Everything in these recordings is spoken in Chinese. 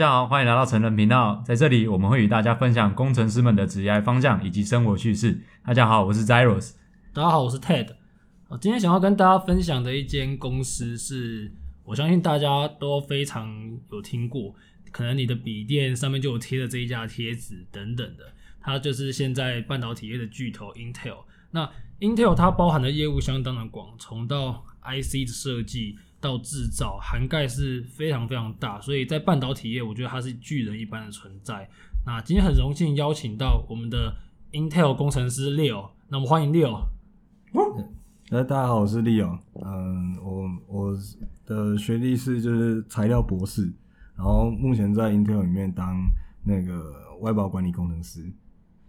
大家好，欢迎来到成人频道，在这里我们会与大家分享工程师们的职业方向以及生活趣事。大家好，我是 Zeros。大家好，我是 Ted。今天想要跟大家分享的一间公司是，我相信大家都非常有听过，可能你的笔电上面就有贴的这一家贴纸等等的，它就是现在半导体业的巨头 Intel。那 Intel 它包含的业务相当的广，从到 IC 的设计。到制造涵盖是非常非常大，所以在半导体业，我觉得它是巨人一般的存在。那今天很荣幸邀请到我们的 Intel 工程师 Leo，那我们欢迎 Leo。呃，大家好，我是 Leo。嗯，我我的学历是就是材料博士，然后目前在 Intel 里面当那个外包管理工程师。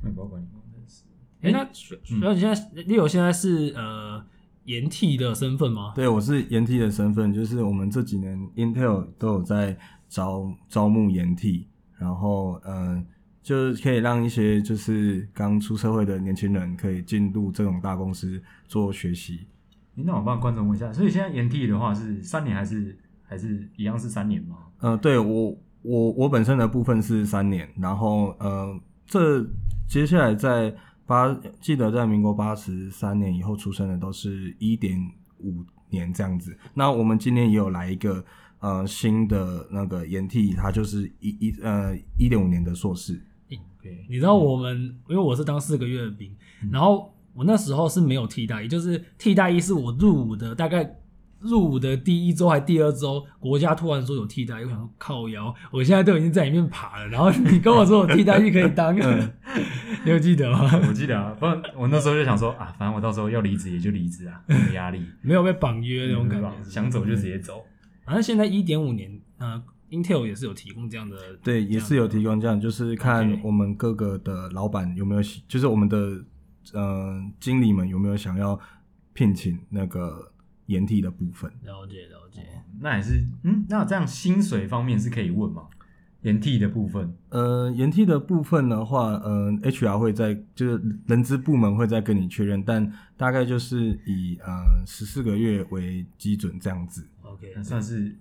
外包管理工程师。哎、欸，那主要你现在 Leo 现在是呃。研替的身份吗？对，我是研替的身份，就是我们这几年 Intel 都有在招招募研替，然后嗯，就是可以让一些就是刚出社会的年轻人可以进入这种大公司做学习。那我帮观众问一下，所以现在研替的话是三年还是还是一样是三年吗？嗯，对我我我本身的部分是三年，然后呃，这接下来在。八记得在民国八十三年以后出生的都是一点五年这样子。那我们今年也有来一个呃新的那个研替，他就是一一呃一点五年的硕士。对，你知道我们因为我是当四个月的兵，嗯、然后我那时候是没有替代役，就是替代役是我入伍的大概。入伍的第一周还第二周，国家突然说有替代役，我想说靠腰，我现在都已经在里面爬了，然后你跟我说我替代役可以当，嗯、你有记得吗？我记得啊，不然我那时候就想说啊，反正我到时候要离职也就离职啊，没有压力，没有被绑约那种感觉，嗯、想走就直接走。反正现在一点五年，呃，Intel 也是有提供这样的，对，也是有提供这样，就是看我们各个的老板有没有，就是我们的呃经理们有没有想要聘请那个。研替的部分，了解了解，哦、那也是，嗯，那这样薪水方面是可以问吗？延替的部分，呃，延替的部分的话，呃，HR 会在就是人资部门会再跟你确认，但大概就是以呃十四个月为基准这样子。OK，那算是。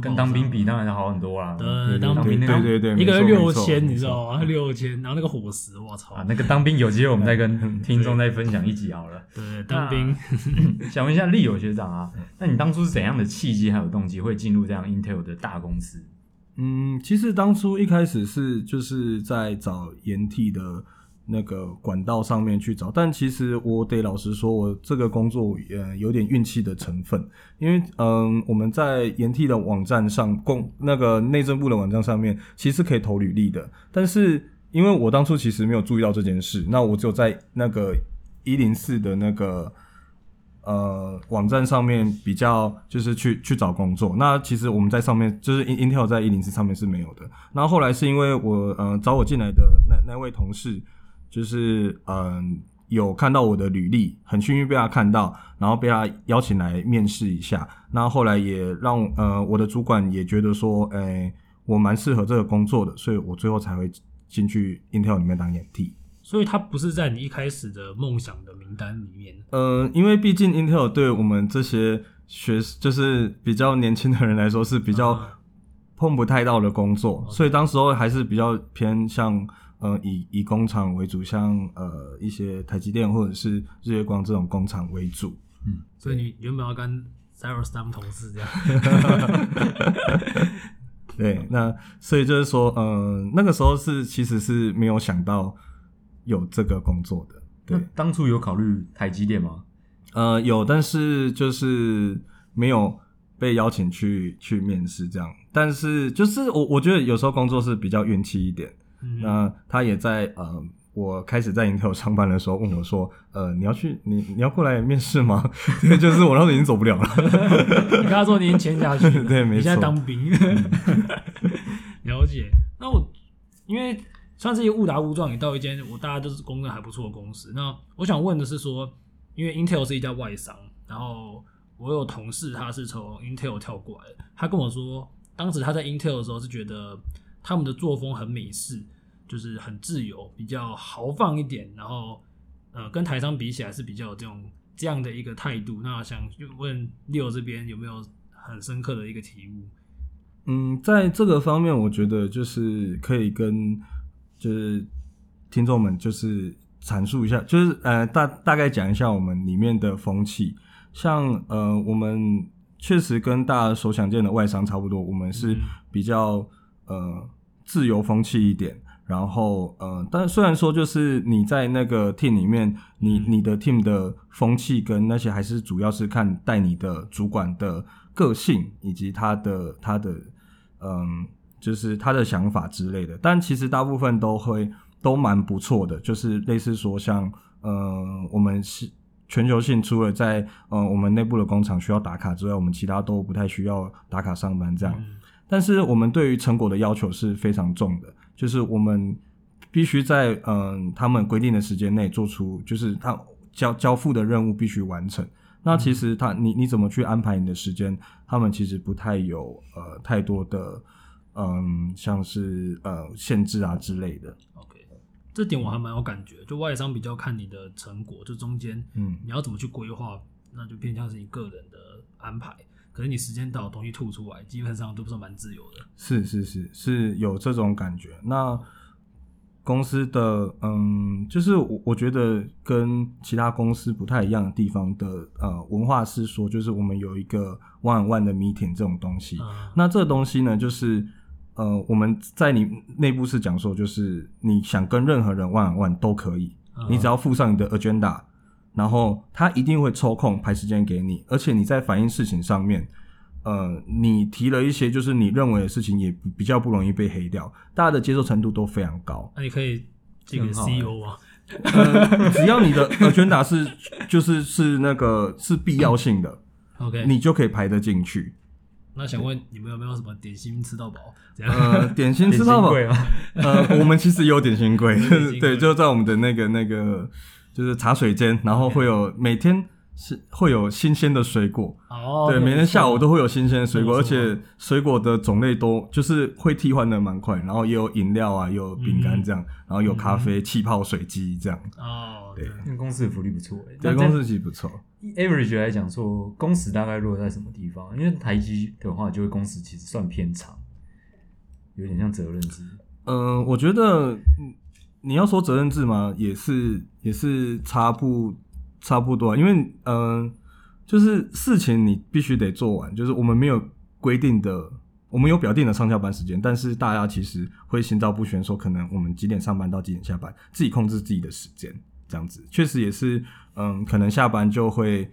跟当兵比当然要好很多啦。对，当兵对对对，一个月六千，你知道吗？六千，然后那个伙食，我操！啊，那个当兵有机会我们再跟 听众再分享一集好了。对，当兵。想问一下利友学长啊，那你当初是怎样的契机还有动机会进入这样 Intel 的大公司？嗯，其实当初一开始是就是在找研替的。那个管道上面去找，但其实我得老实说，我这个工作呃有点运气的成分，因为嗯、我们在延替的网站上，公那个内政部的网站上面其实可以投履历的，但是因为我当初其实没有注意到这件事，那我只有在那个一零四的那个呃网站上面比较就是去去找工作，那其实我们在上面就是 Intel 在一零四上面是没有的，然后后来是因为我呃找我进来的那那位同事。就是嗯，有看到我的履历，很幸运被他看到，然后被他邀请来面试一下。那后来也让呃我的主管也觉得说，诶、欸，我蛮适合这个工作的，所以我最后才会进去 Intel 里面当演替。所以他不是在你一开始的梦想的名单里面。呃，因为毕竟 Intel 对我们这些学就是比较年轻的人来说是比较碰不太到的工作，嗯、所以当时候还是比较偏向。呃，以以工厂为主，像呃一些台积电或者是日月光这种工厂为主。嗯，所以你原本要跟 Cyrus 当同事这样。对，那所以就是说，呃，那个时候是其实是没有想到有这个工作的。对，当初有考虑台积电吗？呃，有，但是就是没有被邀请去去面试这样。但是就是我我觉得有时候工作是比较运气一点。那他也在呃，我开始在 Intel 上班的时候问我说：“呃，你要去你你要过来面试吗？” 对，就是我当时候已经走不了了。你跟他说你已经签下去了，对，没错。你现在当兵，了解。那我因为算是一个误打误撞，也到一间我大家都是公认还不错的公司。那我想问的是说，因为 Intel 是一家外商，然后我有同事他是从 Intel 跳过来的，他跟我说，当时他在 Intel 的时候是觉得。他们的作风很美式，就是很自由，比较豪放一点。然后，呃，跟台商比起来是比较有这种这样的一个态度。那想问 Leo 这边有没有很深刻的一个体悟？嗯，在这个方面，我觉得就是可以跟就是听众们就是阐述一下，就是呃大大概讲一下我们里面的风气。像呃，我们确实跟大家所想见的外商差不多，我们是比较呃自由风气一点。然后呃，但虽然说就是你在那个 team 里面，你你的 team 的风气跟那些还是主要是看带你的主管的个性以及他的他的。嗯，就是他的想法之类的，但其实大部分都会都蛮不错的，就是类似说像，呃，我们是全球性，除了在呃我们内部的工厂需要打卡之外，我们其他都不太需要打卡上班这样。嗯、但是我们对于成果的要求是非常重的，就是我们必须在嗯、呃、他们规定的时间内做出，就是他交交付的任务必须完成。那其实他，你你怎么去安排你的时间？他们其实不太有呃太多的嗯，像是呃限制啊之类的。OK，这点我还蛮有感觉。就外商比较看你的成果，就中间嗯你要怎么去规划，那就偏向是你个人的安排。可是你时间到，东西吐出来，基本上都不是蛮自由的。是是是是有这种感觉。那。公司的嗯，就是我我觉得跟其他公司不太一样的地方的呃文化是说，就是我们有一个 one on one 的 meeting 这种东西。嗯、那这个东西呢，就是呃我们在你内部是讲说，就是你想跟任何人 one on one 都可以，嗯、你只要附上你的 agenda，然后他一定会抽空排时间给你，而且你在反映事情上面。呃，你提了一些就是你认为的事情，也比较不容易被黑掉，大家的接受程度都非常高。那你可以这个 CEO 啊，呃，只要你的 agenda 是就是是那个是必要性的，OK，你就可以排得进去。那想问你们有没有什么点心吃到饱？呃，点心吃到饱吗？呃，我们其实有点心柜，对，就在我们的那个那个就是茶水间，然后会有每天。是会有新鲜的水果哦，对，每天下午都会有新鲜的水果，而且水果的种类都就是会替换的蛮快，然后也有饮料啊，也有饼干这样，然后有咖啡、气泡水机这样哦，对，公司的福利不错哎，对，公司其实不错。Average 来讲说，工时大概落在什么地方？因为台积的话，就会工时其实算偏长，有点像责任制。嗯，我觉得你要说责任制嘛，也是也是差不。差不多，因为嗯、就是事情你必须得做完，就是我们没有规定的，我们有表定的上下班时间，但是大家其实会心照不宣，说可能我们几点上班到几点下班，自己控制自己的时间，这样子。确实也是，嗯、可能下班就会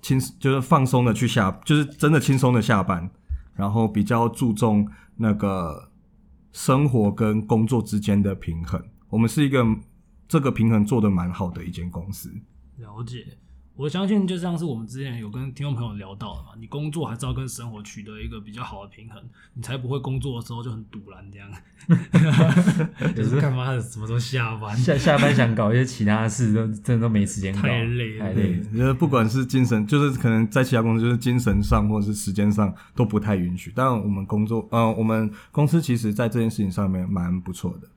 轻，就是放松的去下，就是真的轻松的下班，然后比较注重那个生活跟工作之间的平衡，我们是一个这个平衡做的蛮好的一间公司。了解，我相信就像是我们之前有跟听众朋友聊到的嘛，你工作还是要跟生活取得一个比较好的平衡，你才不会工作的时候就很堵然这样。就是干嘛？什么时候下班？下下班想搞一些其他的事，都真的都没时间搞，太累了，太累。就是不管是精神，就是可能在其他公司，就是精神上或者是时间上都不太允许。但我们工作，呃，我们公司其实在这件事情上面蛮不错的。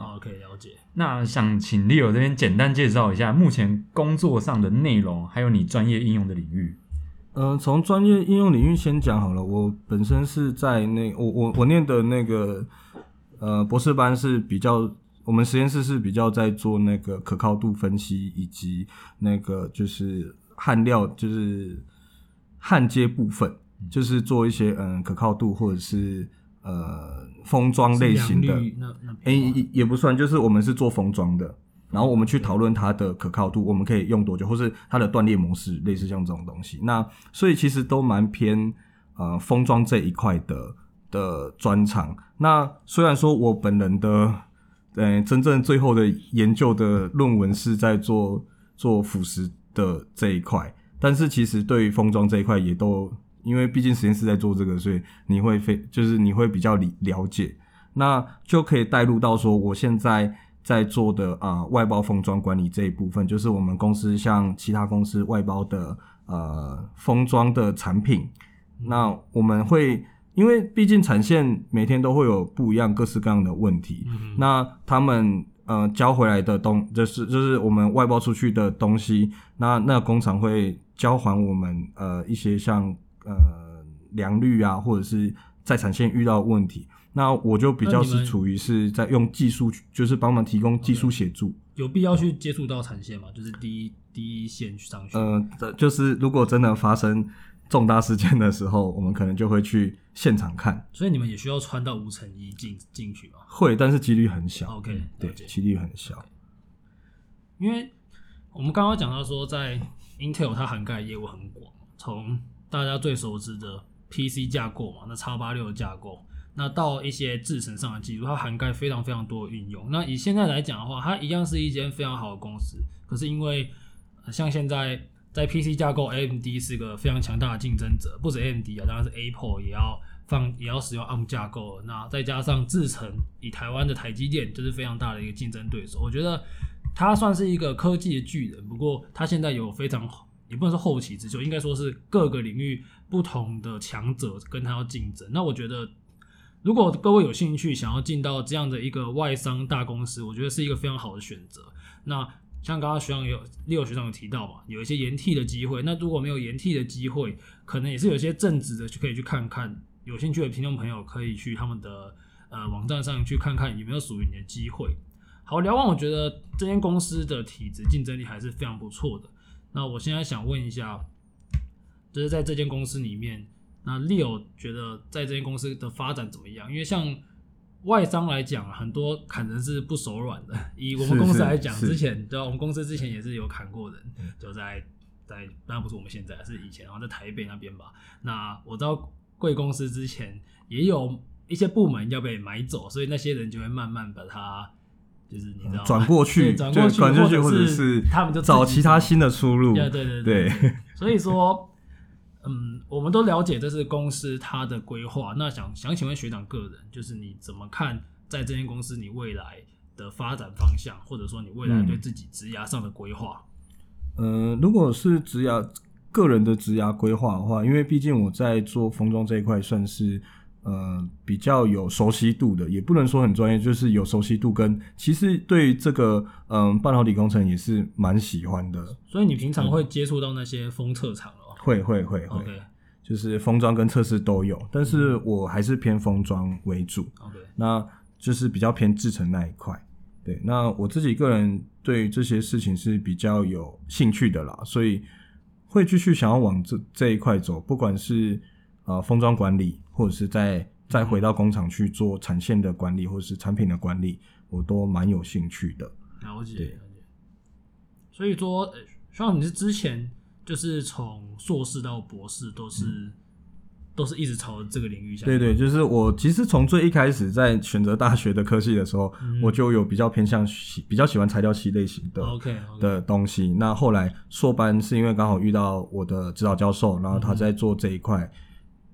哦，可以了解。那想请 Leo 这边简单介绍一下目前工作上的内容，还有你专业应用的领域。嗯、从专业应用领域先讲好了。我本身是在那，我我我念的那个呃博士班是比较，我们实验室是比较在做那个可靠度分析，以及那个就是焊料，就是焊接部分，就是做一些嗯可靠度或者是。呃，封装类型的，哎、欸，也也不算，就是我们是做封装的，然后我们去讨论它的可靠度，我们可以用多久，或是它的断裂模式，类似像这种东西。那所以其实都蛮偏呃封装这一块的的专长。那虽然说我本人的呃真正最后的研究的论文是在做做腐蚀的这一块，但是其实对于封装这一块也都。因为毕竟实验室在做这个，所以你会非就是你会比较理了解，那就可以带入到说我现在在做的啊、呃、外包封装管理这一部分，就是我们公司向其他公司外包的呃封装的产品，那我们会因为毕竟产线每天都会有不一样各式各样的问题，嗯、那他们呃交回来的东就是就是我们外包出去的东西，那那工厂会交还我们呃一些像。呃，良率啊，或者是在产线遇到的问题。那我就比较是处于是在用技术，就是帮忙提供技术协助。有必要去接触到产线吗？就是第一第一线去上去。嗯、呃，就是如果真的发生重大事件的时候，我们可能就会去现场看。所以你们也需要穿到无尘衣进进去吗？会，但是几率很小。OK，对，几率很小。因为我们刚刚讲到说，在 Intel 它涵盖业务很广，从大家最熟知的 PC 架构嘛，那 X86 的架构。那到一些制程上的技术，它涵盖非常非常多的运用。那以现在来讲的话，它一样是一间非常好的公司。可是因为像现在在 PC 架构，AMD 是个非常强大的竞争者，不止 AMD 啊，当然是 Apple 也要放也要使用 ARM 架构。那再加上制程，以台湾的台积电就是非常大的一个竞争对手。我觉得它算是一个科技的巨人。不过它现在有非常也不能说后起之秀，应该说是各个领域不同的强者跟他要竞争。那我觉得。如果各位有兴趣想要进到这样的一个外商大公司，我觉得是一个非常好的选择。那像刚刚学长有六学长有提到嘛，有一些延替的机会。那如果没有延替的机会，可能也是有一些正职的，就可以去看看。有兴趣的听众朋友可以去他们的呃网站上去看看有没有属于你的机会。好，聊完我觉得这间公司的体质竞争力还是非常不错的。那我现在想问一下，就是在这间公司里面。那 Leo 觉得在这间公司的发展怎么样？因为像外商来讲，很多砍人是不手软的。以我们公司来讲，之前对啊？我们公司之前也是有砍过人，就在在当然不是我们现在，是以前，然后在台北那边吧。那我知道贵公司之前也有一些部门要被买走，所以那些人就会慢慢把它就是你知道转过去，转过去，过去或者是他们就找其他新的出路。对对对所以说。嗯，我们都了解这是公司它的规划。那想想请问学长个人，就是你怎么看在这间公司你未来的发展方向，或者说你未来对自己职涯上的规划？嗯，呃，如果是职涯个人的职涯规划的话，因为毕竟我在做封装这一块算是呃比较有熟悉度的，也不能说很专业，就是有熟悉度跟其实对这个嗯，呃，半导体工程也是蛮喜欢的。所以你平常会接触到那些封测厂？会会会会，Okay. 就是封装跟测试都有，但是我还是偏封装为主。那就是比较偏制成那一块。对，那我自己个人对这些事情是比较有兴趣的啦，所以会继续想要往这这一块走，不管是呃封装管理，或者是再再回到工厂去做产线的管理，或者是产品的管理，我都蛮有兴趣的。了解，了解。所以说，像你是之前。就是从硕士到博士都是、嗯、都是一直朝这个领域下。对对，就是我其实从最一开始在选择大学的科系的时候，嗯、我就有比较偏向喜比较喜欢材料系类型的 OK. 的东西。那后来硕班是因为刚好遇到我的指导教授，然后他在做这一块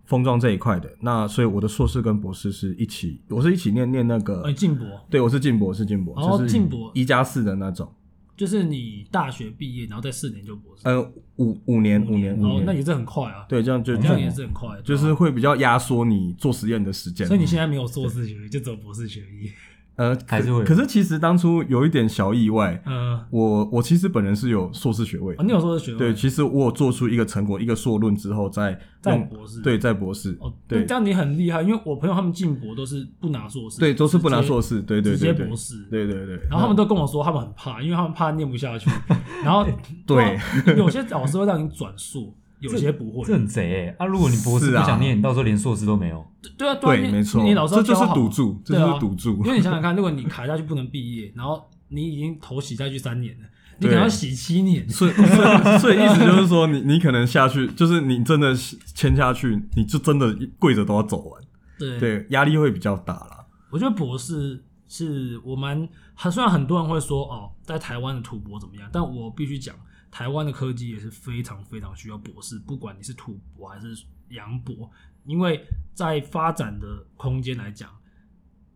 封装这一块的，那所以我的硕士跟博士是一起，我是一起念念那个进博，对，我是进博，是进博，就是进博一加四的那种。就是你大学毕业，然后在四年就博士。呃，五五年，五年，哦，那也是很快啊。对，这样就这样也是很快，就是会比较压缩你做实验的时间。所以你现在没有硕士学历，就走博士学历。呃，还是会。可是其实当初有一点小意外。嗯，我我其实本人是有硕士学位。哦你有硕士学位？对，其实我有做出一个成果，一个硕论之后再在博士。对，在博士。哦，对，这样你很厉害，因为我朋友他们进博都是不拿硕士。对，都是不拿硕士，对对对，直接博士。对对对。然后他们都跟我说，他们很怕，因为他们怕念不下去。然后对，有些老师会让你转硕。有些不会，这很贼哎！啊，如果你博士不想念，你到时候连硕士都没有。对啊，对，没错，你老师这就是赌注，这就是赌注。因为你想想看，如果你卡下去不能毕业，然后你已经投洗下去三年了，你可能要洗七年。所以，所以意思就是说，你你可能下去，就是你真的签下去，你就真的跪着都要走完。对对，压力会比较大啦。我觉得博士是我们很，虽然很多人会说哦，在台湾的土博怎么样，但我必须讲。台湾的科技也是非常非常需要博士，不管你是土博还是洋博，因为在发展的空间来讲，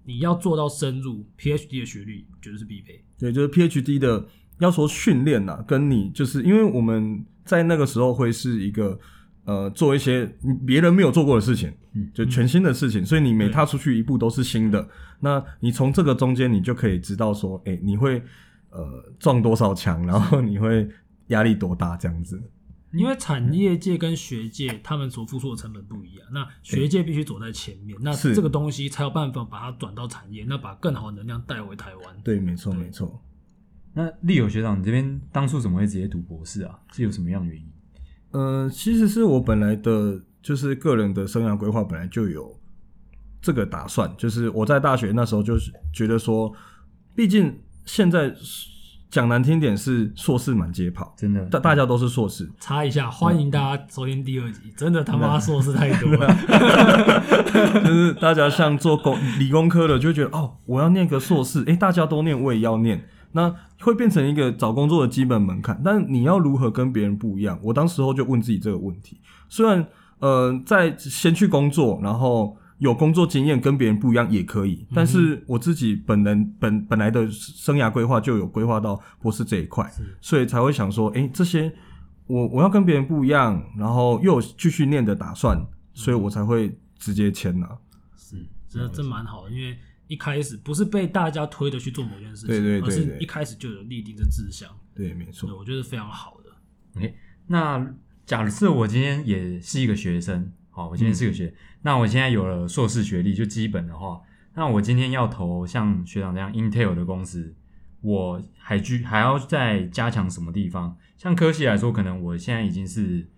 你要做到深入，PhD 的学历绝对是必备。对，就是 PhD 的要说训练呐，跟你就是因为我们在那个时候会是一个呃做一些别人没有做过的事情，嗯，就全新的事情，所以你每踏出去一步都是新的。那你从这个中间，你就可以知道说，哎，你会呃撞多少墙，然后你会。压力多大？这样子，因为产业界跟学界他们所付出的成本不一样，那学界必须走在前面，那这个东西才有办法把它转到产业，那把更好的能量带回台湾。对，没错，没错。那立友学长，你这边当初怎么会直接读博士啊？是有什么样的原因？呃，其实是我本来的，就是个人的生涯规划本来就有这个打算，就是我在大学那时候就是觉得说，毕竟现在。讲难听点是硕士满街跑，真的，大大家都是硕士。插一下，欢迎大家收听第二集，嗯、真的他妈硕士太多了，就是大家像做工理工科的就会觉得哦，我要念个硕士，诶、欸，大家都念，我也要念，那会变成一个找工作的基本门槛。但你要如何跟别人不一样？我当时候就问自己这个问题。虽然呃，在先去工作，然后。有工作经验跟别人不一样也可以，但是我自己本人本本来的生涯规划就有规划到博士这一块，所以才会想说，哎，这些我我要跟别人不一样，然后又有继续念的打算，所以我才会直接签了。是，这这蛮好的，因为一开始不是被大家推着去做某件事情，对对对，而是一开始就有立定的志向。对，没错，我觉得非常好的。OK，那假设我今天也是一个学生。好，我今天是个学，嗯、那我现在有了硕士学历，就基本的话，那我今天要投像学长这样 Intel 的公司，我还具还要再加强什么地方？像科系来说，可能我现在已经是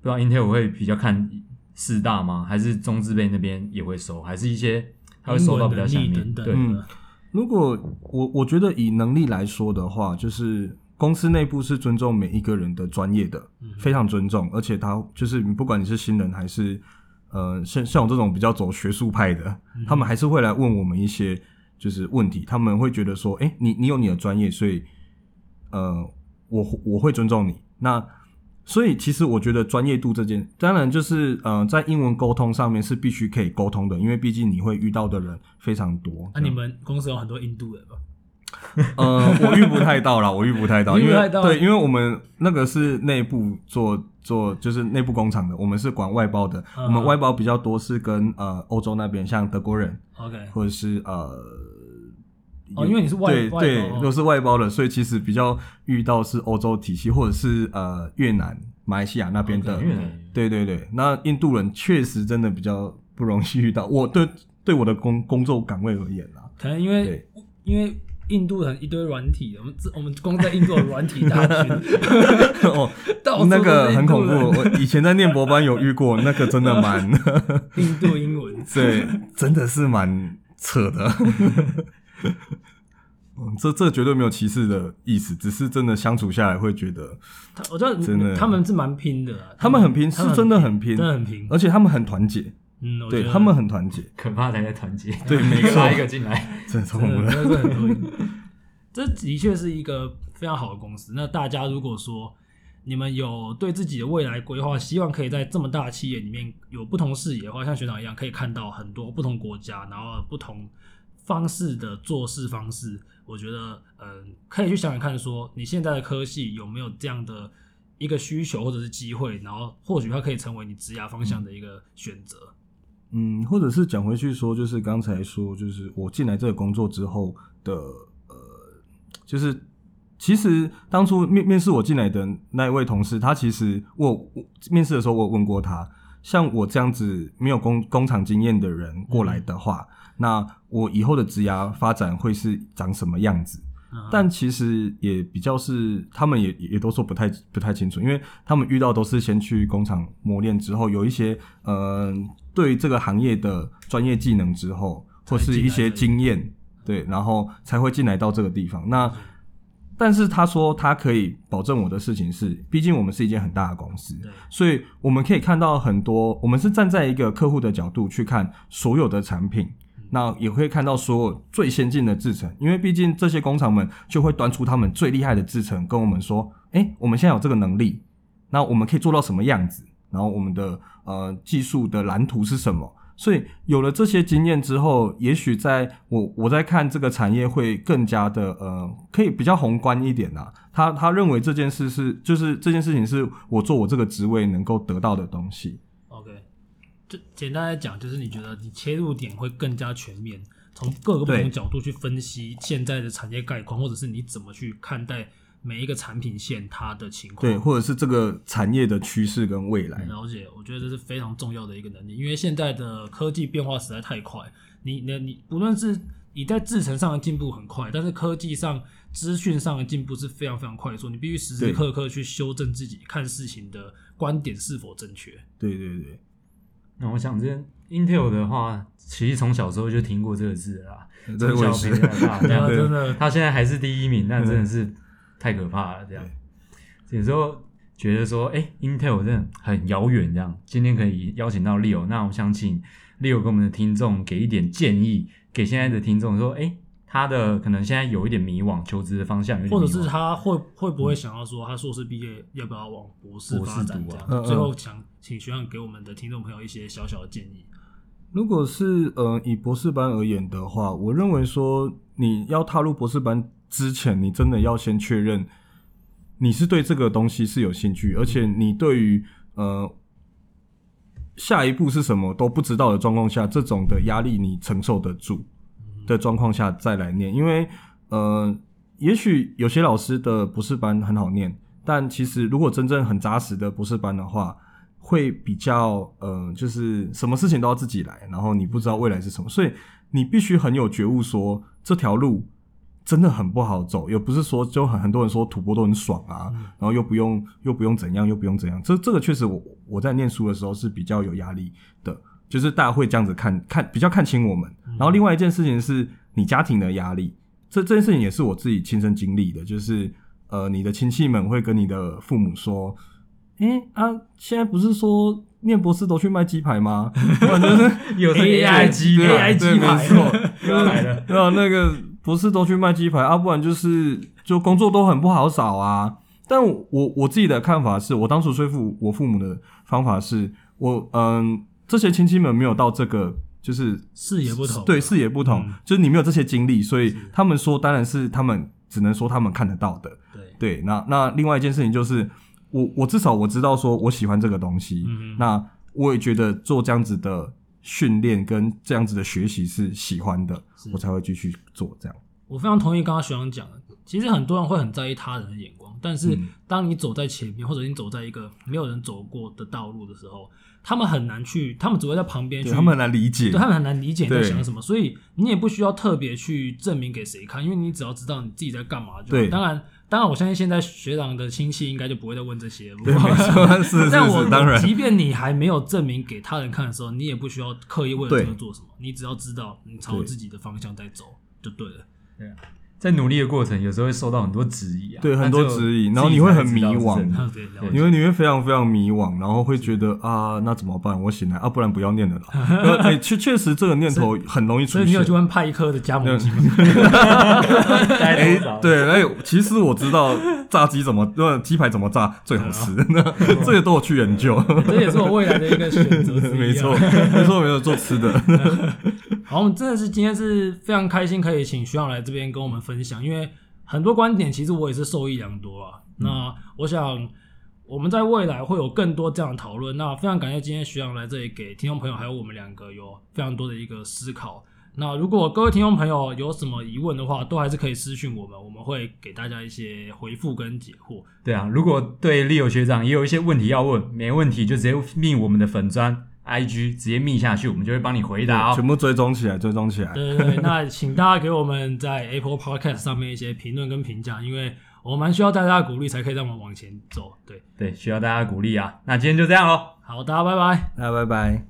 不知道 Intel 会比较看四大吗？还是中资辈那边也会收？还是一些他会收到比较下面？等等对，嗯，如果我我觉得以能力来说的话，就是。公司内部是尊重每一个人的专业的，非常尊重，而且他就是不管你是新人还是呃像像我这种比较走学术派的，他们还是会来问我们一些就是问题，他们会觉得说，哎、欸，你你有你的专业，所以呃我我会尊重你。那所以其实我觉得专业度这件，当然就是呃在英文沟通上面是必须可以沟通的，因为毕竟你会遇到的人非常多。那、啊、你们公司有很多印度人吗？呃，我遇不太到啦，我遇不太到，因为对，因为我们那个是内部做做，就是内部工厂的，我们是管外包的，嗯、我们外包比较多是跟呃欧洲那边，像德国人，OK，或者是呃，哦，因为你是外对外对，都是外包的，所以其实比较遇到是欧洲体系，或者是呃越南、马来西亚那边的，okay, 对对对，那印度人确实真的比较不容易遇到，我对对我的工工作岗位而言啦，可能因为对。因为。印度人一堆软体，我们我们光在印度的软体大军 哦，那个很恐怖。我以前在念博班有遇过，那个真的蛮 印度英文，对，真的是蛮扯的。嗯这这绝对没有歧视的意思，只是真的相处下来会觉得，我知道真的他们是蛮拼的，他们很拼，是真的很拼，真的很拼，而且他们很团结。嗯，对他们很团结，可怕才在团结。对，每个拉一个进来，真的超恐怖的。这的确是一个非常好的公司。那大家如果说你们有对自己的未来规划，希望可以在这么大的企业里面有不同视野的话，像学长一样，可以看到很多不同国家，然后不同方式的做事方式。我觉得，嗯，可以去想想看，说你现在的科系有没有这样的一个需求或者是机会，然后或许它可以成为你职涯方向的一个选择。嗯，或者是讲回去说，就是刚才说，就是我进来这个工作之后的，呃，就是其实当初面面试我进来的那一位同事，他其实我，我面试的时候我有问过他，像我这样子没有工工厂经验的人过来的话，嗯、那我以后的职涯发展会是长什么样子？但其实也比较是，他们也也都说不太不太清楚，因为他们遇到都是先去工厂磨练之后，有一些呃对这个行业的专业技能之后，或是一些经验，对，然后才会进来到这个地方。那但是他说他可以保证我的事情是，毕竟我们是一间很大的公司，所以我们可以看到很多，我们是站在一个客户的角度去看所有的产品。那也会看到所有最先进的制程，因为毕竟这些工厂们就会端出他们最厉害的制程，跟我们说：“诶，我们现在有这个能力，那我们可以做到什么样子？然后我们的呃技术的蓝图是什么？”所以有了这些经验之后，也许在我我在看这个产业会更加的呃，可以比较宏观一点啊。他他认为这件事是就是这件事情是我做我这个职位能够得到的东西。OK，就简单来讲，就是你觉得你切入点会更加全面，从各个不同角度去分析现在的产业概况，或者是你怎么去看待每一个产品线它的情况，对，或者是这个产业的趋势跟未来。了解，我觉得这是非常重要的一个能力，因为现在的科技变化实在太快，你、你、你，不论是你在制程上的进步很快，但是科技上、资讯上的进步是非常非常快速，你必须时时刻刻去修正自己看事情的观点是否正确。对对对。那我想，这 Intel 的话，其实从小时候就听过这个字啦，从小培养大，真的，他现在还是第一名，那真的是太可怕了。这样，有时候觉得说，哎，Intel 真的很遥远。这样，今天可以邀请到 Leo，那我想请 Leo 给我们的听众给一点建议，给现在的听众说，哎。他的可能现在有一点迷惘，求职的方向，或者是他会会不会想要说，他硕士毕业要不要往博士发展这样？啊、最后想请学长给我们的听众朋友一些小小的建议。如果是呃以博士班而言的话，我认为说你要踏入博士班之前，你真的要先确认你是对这个东西是有兴趣，而且你对于呃下一步是什么都不知道的状况下，这种的压力你承受得住。的状况下再来念，因为呃，也许有些老师的博士班很好念，但其实如果真正很扎实的博士班的话，会比较呃，就是什么事情都要自己来，然后你不知道未来是什么，所以你必须很有觉悟说，说这条路真的很不好走，又不是说就很很多人说土博都很爽啊，嗯、然后又不用又不用怎样又不用怎样，这这个确实我我在念书的时候是比较有压力的。就是大家会这样子看看，比较看清我们。然后另外一件事情是你家庭的压力，这这件事情也是我自己亲身经历的。就是呃，你的亲戚们会跟你的父母说：“诶、欸、啊，现在不是说念博士都去卖鸡排吗？”就 是有 AI 鸡排，对，没错，又来了。对啊，那个博士都去卖鸡排啊，不然就是就工作都很不好找啊。但我我自己的看法是，我当初说服我父母的方法是我嗯。这些亲戚们没有到这个，就是视野不同，对，视野不同，嗯、就是你没有这些经历，所以他们说，当然是他们只能说他们看得到的，对对。那那另外一件事情就是，我我至少我知道说我喜欢这个东西，嗯、那我也觉得做这样子的训练跟这样子的学习是喜欢的，我才会继续做这样。我非常同意刚刚学长讲的，其实很多人会很在意他人的眼光，但是当你走在前面，或者你走在一个没有人走过的道路的时候。他们很难去，他们只会在旁边去，他们很难理解，对，他们很难理解你在想什么，所以你也不需要特别去证明给谁看，因为你只要知道你自己在干嘛就好。对，当然，当然，我相信现在学长的亲戚应该就不会再问这些了。对，没错，是是但我当然，即便你还没有证明给他人看的时候，你也不需要刻意为了这个做什么，你只要知道你朝自己的方向在走就对了。对。在努力的过程，有时候会受到很多质疑啊，对，很多质疑，然后你会很迷惘，因为你会非常非常迷惘，然后会觉得啊，那怎么办？我醒来啊，不然不要念了啦。哎，确确实这个念头很容易出现。所以你有去问派克的加盟机吗？哎，对，哎，其实我知道炸鸡怎么，呃，鸡排怎么炸最好吃，那这些都有去研究。这也是我未来的一个选择。没错，没错，没有做吃的。好，我们真的是今天是非常开心，可以请徐长来这边跟我们分享，因为很多观点其实我也是受益良多啊。嗯、那我想我们在未来会有更多这样的讨论。那非常感谢今天徐长来这里给听众朋友还有我们两个有非常多的一个思考。那如果各位听众朋友有什么疑问的话，都还是可以私讯我们，我们会给大家一些回复跟解惑。对啊，如果对 Leo 学长也有一些问题要问，没问题就直接命我们的粉专。I G 直接密下去，我们就会帮你回答哦。全部追踪起来，追踪起来。对对对，那请大家给我们在 Apple Podcast 上面一些评论跟评价，因为我们蛮需要大家的鼓励，才可以让我们往前走。对对，需要大家的鼓励啊。那今天就这样喽。好，大家拜拜。大家拜拜。